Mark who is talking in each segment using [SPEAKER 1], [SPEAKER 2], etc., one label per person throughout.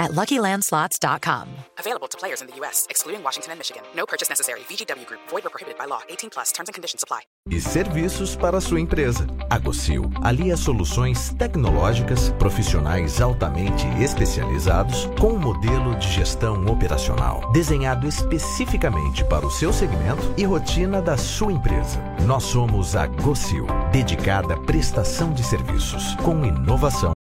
[SPEAKER 1] at LuckyLandSlots.com.
[SPEAKER 2] Available to players in the U.S., excluding Washington and Michigan. No purchase necessary. VGW Group. Void or prohibited by law. 18 plus. Terms and conditions apply.
[SPEAKER 3] E serviços para sua empresa. A Gocil alia soluções tecnológicas, profissionais altamente especializados, com um modelo de gestão operacional desenhado especificamente para o seu segmento e rotina da sua empresa. Nós somos a Gocil, dedicada à prestação de serviços, com inovação.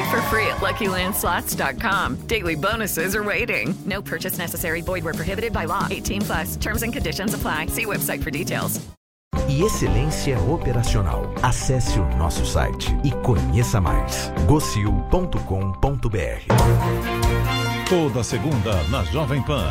[SPEAKER 4] Play for free at LuckyLandSlots.com. Daily bonuses are waiting. No purchase necessary. Void where prohibited by law. 18 plus. Terms and conditions apply. See website for details.
[SPEAKER 3] E excelência operacional. Acesse o nosso site e conheça mais. gocil.com.br
[SPEAKER 5] Toda segunda na Jovem Pan.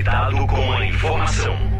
[SPEAKER 6] Conectado com a informação.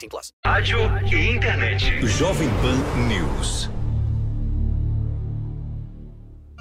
[SPEAKER 7] plus.
[SPEAKER 6] Rádio e internet.
[SPEAKER 5] Jovem Pan News.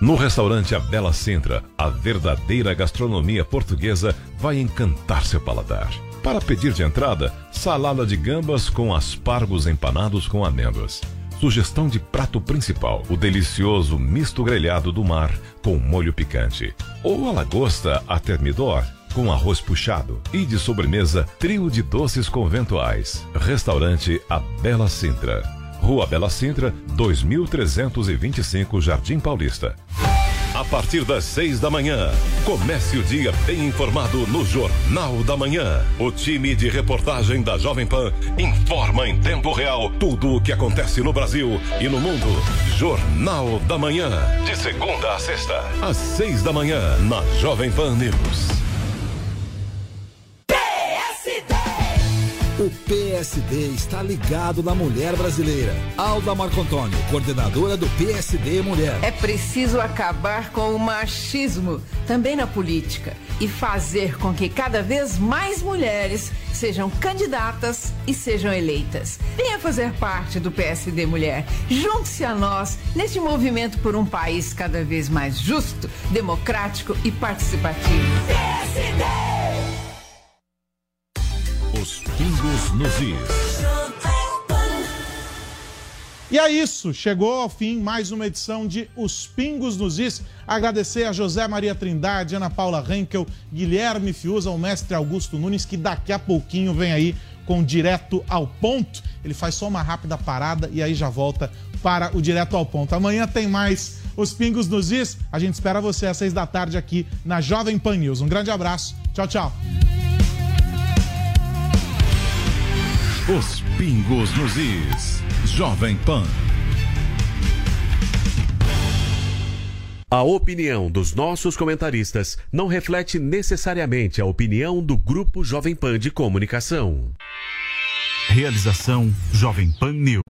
[SPEAKER 5] No restaurante A Bela Sintra, a verdadeira gastronomia portuguesa vai encantar seu paladar. Para pedir de entrada, salada de gambas com aspargos empanados com amêndoas. Sugestão de prato principal, o delicioso misto grelhado do mar com molho picante. Ou a lagosta a termidor com arroz puxado. E de sobremesa, trio de doces conventuais. Restaurante A Bela Sintra. Rua Bela Sintra, 2325 Jardim Paulista. A partir das seis da manhã, comece o dia bem informado no Jornal da Manhã. O time de reportagem da Jovem Pan informa em tempo real tudo o que acontece no Brasil e no mundo. Jornal da Manhã. De segunda a sexta, às seis da manhã, na Jovem Pan News.
[SPEAKER 8] O PSD está ligado na mulher brasileira. Alda Marco Antônio, coordenadora do PSD Mulher.
[SPEAKER 9] É preciso acabar com o machismo também na política e fazer com que cada vez mais mulheres sejam candidatas e sejam eleitas. Venha fazer parte do PSD Mulher. Junte-se a nós neste movimento por um país cada vez mais justo, democrático e participativo. PSD!
[SPEAKER 5] Is.
[SPEAKER 10] E é isso, chegou ao fim mais uma edição de Os Pingos nos Is. Agradecer a José Maria Trindade, Ana Paula Henkel, Guilherme Fiuza, o mestre Augusto Nunes, que daqui a pouquinho vem aí com Direto ao Ponto. Ele faz só uma rápida parada e aí já volta para o Direto ao Ponto. Amanhã tem mais Os Pingos nos Is. A gente espera você às seis da tarde aqui na Jovem Pan News. Um grande abraço. Tchau, tchau.
[SPEAKER 5] Os pingos nos is. Jovem Pan.
[SPEAKER 11] A opinião dos nossos comentaristas não reflete necessariamente a opinião do Grupo Jovem Pan de Comunicação.
[SPEAKER 12] Realização Jovem Pan News.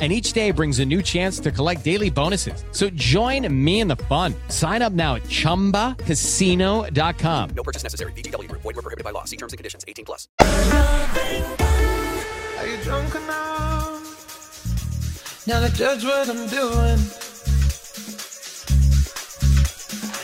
[SPEAKER 13] And each day brings a new chance to collect daily bonuses. So join me in the fun. Sign up now at chumbacasino.com.
[SPEAKER 7] No purchase necessary. VGW Group. Void were prohibited by law. See terms and conditions. 18 plus.
[SPEAKER 14] Are you drunk enough? Now to judge what I'm doing.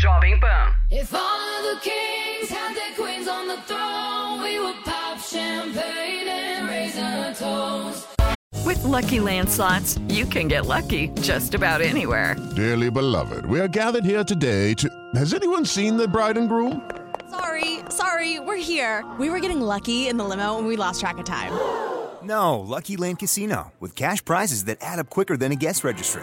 [SPEAKER 15] Jovem Pan. If all of the kings had their queens on the throne, we would pop champagne and raise a toast.
[SPEAKER 4] With Lucky Land slots, you can get lucky just about anywhere.
[SPEAKER 16] Dearly beloved, we are gathered here today to. Has anyone seen the bride and groom?
[SPEAKER 17] Sorry, sorry, we're here. We were getting lucky in the limo and we lost track of time.
[SPEAKER 18] No, Lucky Land Casino, with cash prizes that add up quicker than a guest registry.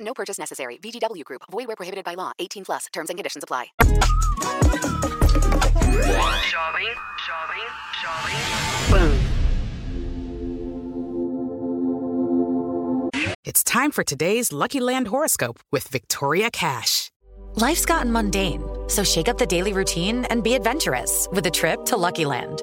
[SPEAKER 19] No purchase necessary. VGW Group. Void where prohibited by law. 18 plus. Terms and conditions apply.
[SPEAKER 15] Jovem, jovem, jovem.
[SPEAKER 20] It's time for today's Lucky Land horoscope with Victoria Cash.
[SPEAKER 21] Life's gotten mundane, so shake up the daily routine and be adventurous with a trip to Lucky Land.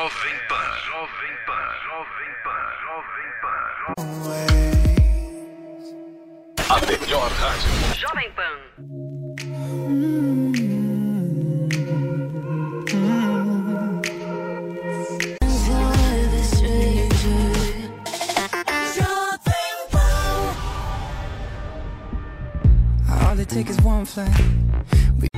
[SPEAKER 15] Jovem Pan. Jovem Pan. Jovem Pan. Jovem Pan. A melhor rádio. Jovem Pan.
[SPEAKER 14] All it takes is one flight. We